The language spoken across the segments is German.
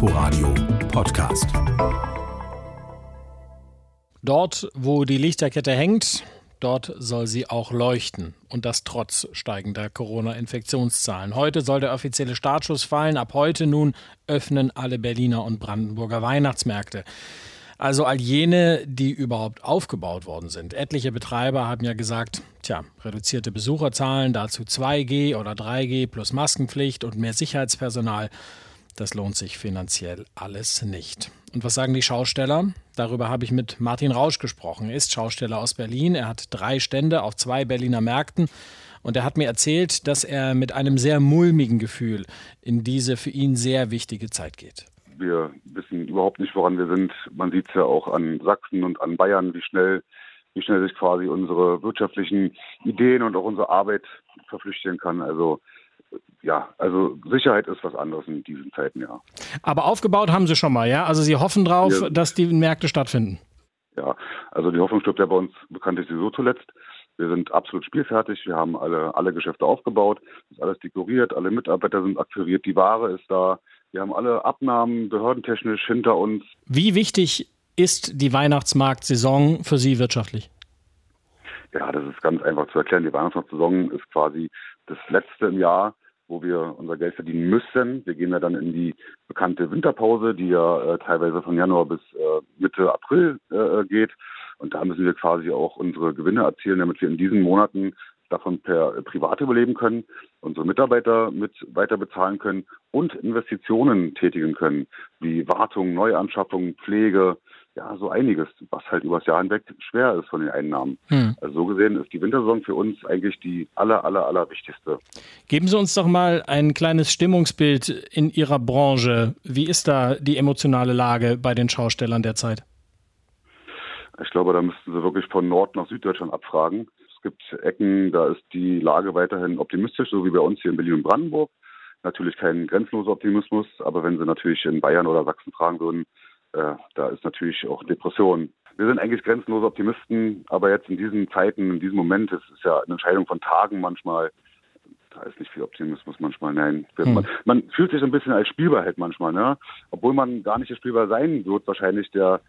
Inforadio Podcast. Dort, wo die Lichterkette hängt, dort soll sie auch leuchten. Und das trotz steigender Corona-Infektionszahlen. Heute soll der offizielle Startschuss fallen. Ab heute nun öffnen alle Berliner und Brandenburger Weihnachtsmärkte. Also all jene, die überhaupt aufgebaut worden sind. Etliche Betreiber haben ja gesagt, tja, reduzierte Besucherzahlen, dazu 2G oder 3G plus Maskenpflicht und mehr Sicherheitspersonal. Das lohnt sich finanziell alles nicht. Und was sagen die Schausteller? Darüber habe ich mit Martin Rausch gesprochen. Er ist Schausteller aus Berlin. Er hat drei Stände auf zwei Berliner Märkten. Und er hat mir erzählt, dass er mit einem sehr mulmigen Gefühl in diese für ihn sehr wichtige Zeit geht. Wir wissen überhaupt nicht, woran wir sind. Man sieht es ja auch an Sachsen und an Bayern, wie schnell, wie schnell sich quasi unsere wirtschaftlichen Ideen und auch unsere Arbeit verflüchtigen kann. Also ja, also Sicherheit ist was anderes in diesen Zeiten, ja. Aber aufgebaut haben Sie schon mal, ja? Also Sie hoffen drauf, ja. dass die Märkte stattfinden. Ja, also die Hoffnung stirbt ja bei uns bekanntlich sowieso zuletzt. Wir sind absolut spielfertig. Wir haben alle, alle Geschäfte aufgebaut. ist alles dekoriert. Alle Mitarbeiter sind akquiriert. Die Ware ist da. Wir haben alle Abnahmen behördentechnisch hinter uns. Wie wichtig ist die Weihnachtsmarktsaison für Sie wirtschaftlich? Ja, das ist ganz einfach zu erklären. Die Weihnachtsmarktsaison ist quasi das letzte im Jahr, wo wir unser Geld verdienen müssen. Wir gehen ja dann in die bekannte Winterpause, die ja äh, teilweise von Januar bis äh, Mitte April äh, geht. Und da müssen wir quasi auch unsere Gewinne erzielen, damit wir in diesen Monaten davon per Privat überleben können, unsere Mitarbeiter mit weiter bezahlen können und Investitionen tätigen können, wie Wartung, Neuanschaffung, Pflege, ja, so einiges, was halt übers Jahr hinweg schwer ist von den Einnahmen. Hm. Also so gesehen ist die Wintersaison für uns eigentlich die aller, aller, aller wichtigste. Geben Sie uns doch mal ein kleines Stimmungsbild in Ihrer Branche. Wie ist da die emotionale Lage bei den Schaustellern derzeit? Ich glaube, da müssten Sie wirklich von Nord nach Süddeutschland abfragen. Es gibt Ecken, da ist die Lage weiterhin optimistisch, so wie bei uns hier in Berlin und Brandenburg. Natürlich kein grenzenloser Optimismus, aber wenn Sie natürlich in Bayern oder Sachsen fragen würden, äh, da ist natürlich auch Depression. Wir sind eigentlich grenzenlose Optimisten, aber jetzt in diesen Zeiten, in diesem Moment, es ist ja eine Entscheidung von Tagen manchmal, da ist nicht viel Optimismus manchmal, nein. Hm. Man, man, fühlt sich ein bisschen als Spielbar halt manchmal, ne? Obwohl man gar nicht Spielbar sein wird, wahrscheinlich der,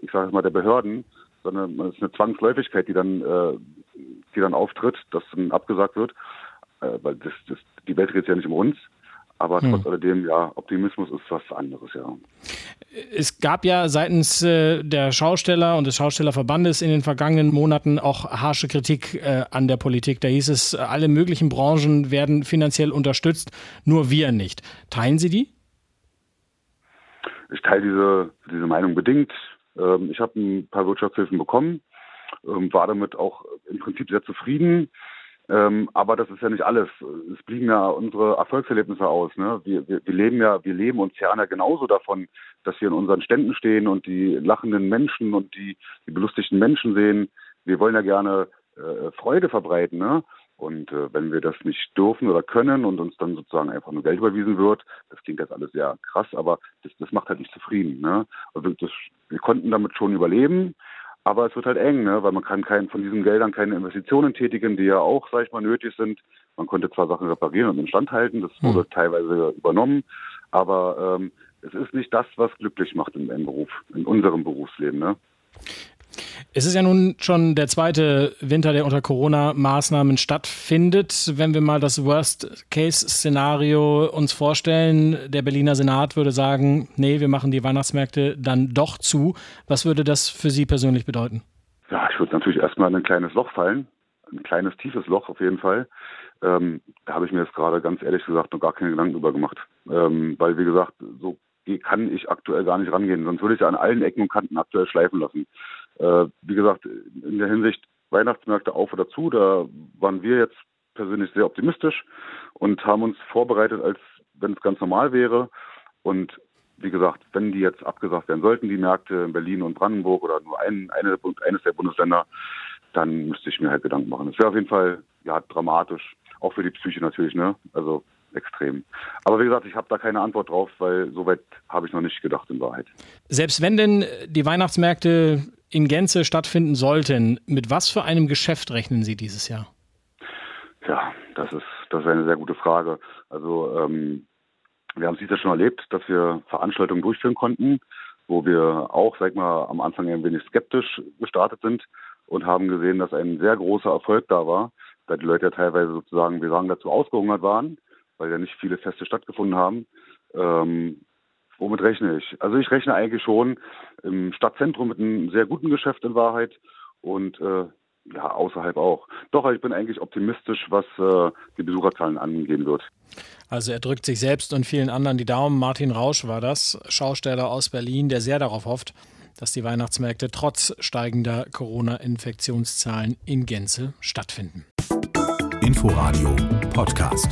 ich sage mal, der Behörden, sondern es ist eine Zwangsläufigkeit, die dann äh, die dann auftritt, dass dann abgesagt wird, äh, weil das, das, die Welt dreht sich ja nicht um uns. Aber hm. trotz alledem, ja, Optimismus ist was anderes, ja. Es gab ja seitens äh, der Schausteller und des Schaustellerverbandes in den vergangenen Monaten auch harsche Kritik äh, an der Politik. Da hieß es, alle möglichen Branchen werden finanziell unterstützt, nur wir nicht. Teilen Sie die? Ich teile diese, diese Meinung bedingt. Ähm, ich habe ein paar Wirtschaftshilfen bekommen, ähm, war damit auch im Prinzip sehr zufrieden. Ähm, aber das ist ja nicht alles. Es blieben ja unsere Erfolgserlebnisse aus. Ne? Wir, wir, wir leben ja, wir leben zehren ja genauso davon, dass wir in unseren Ständen stehen und die lachenden Menschen und die, die belustigten Menschen sehen. Wir wollen ja gerne äh, Freude verbreiten. Ne? Und äh, wenn wir das nicht dürfen oder können und uns dann sozusagen einfach nur Geld überwiesen wird, das klingt jetzt alles sehr krass, aber das, das macht halt nicht zufrieden. Ne? Also das, wir konnten damit schon überleben. Aber es wird halt eng, ne? weil man kann kein, von diesen Geldern keine Investitionen tätigen, die ja auch, sag ich mal, nötig sind. Man konnte zwar Sachen reparieren und instand halten, das wurde hm. teilweise übernommen, aber ähm, es ist nicht das, was glücklich macht im, im Beruf, in unserem Berufsleben. Ne? Es ist ja nun schon der zweite Winter, der unter Corona-Maßnahmen stattfindet. Wenn wir mal das Worst-Case-Szenario uns vorstellen, der Berliner Senat würde sagen, nee, wir machen die Weihnachtsmärkte dann doch zu. Was würde das für Sie persönlich bedeuten? Ja, ich würde natürlich erstmal in ein kleines Loch fallen. Ein kleines, tiefes Loch auf jeden Fall. Ähm, da habe ich mir jetzt gerade ganz ehrlich gesagt noch gar keine Gedanken drüber gemacht. Ähm, weil, wie gesagt, so kann ich aktuell gar nicht rangehen. Sonst würde ich ja an allen Ecken und Kanten aktuell schleifen lassen. Äh, wie gesagt, in der Hinsicht Weihnachtsmärkte auf oder zu, da waren wir jetzt persönlich sehr optimistisch und haben uns vorbereitet, als wenn es ganz normal wäre. Und wie gesagt, wenn die jetzt abgesagt werden sollten, die Märkte in Berlin und Brandenburg oder nur ein, eine, eines der Bundesländer, dann müsste ich mir halt Gedanken machen. Das wäre auf jeden Fall ja dramatisch, auch für die Psyche natürlich, ne? Also extrem. Aber wie gesagt, ich habe da keine Antwort drauf, weil soweit habe ich noch nicht gedacht in Wahrheit. Selbst wenn denn die Weihnachtsmärkte in Gänze stattfinden sollten, mit was für einem Geschäft rechnen Sie dieses Jahr? Ja, das ist, das ist eine sehr gute Frage. Also ähm, wir haben es dieses schon erlebt, dass wir Veranstaltungen durchführen konnten, wo wir auch, sag ich mal, am Anfang ein wenig skeptisch gestartet sind und haben gesehen, dass ein sehr großer Erfolg da war, da die Leute ja teilweise sozusagen, wir sagen dazu, ausgehungert waren, weil ja nicht viele Feste stattgefunden haben. Ähm, womit rechne ich? Also ich rechne eigentlich schon im Stadtzentrum mit einem sehr guten Geschäft in Wahrheit und äh, ja, außerhalb auch. Doch, ich bin eigentlich optimistisch, was äh, die Besucherzahlen angehen wird. Also er drückt sich selbst und vielen anderen die Daumen. Martin Rausch war das, Schausteller aus Berlin, der sehr darauf hofft, dass die Weihnachtsmärkte trotz steigender Corona-Infektionszahlen in Gänze stattfinden. Inforadio Podcast.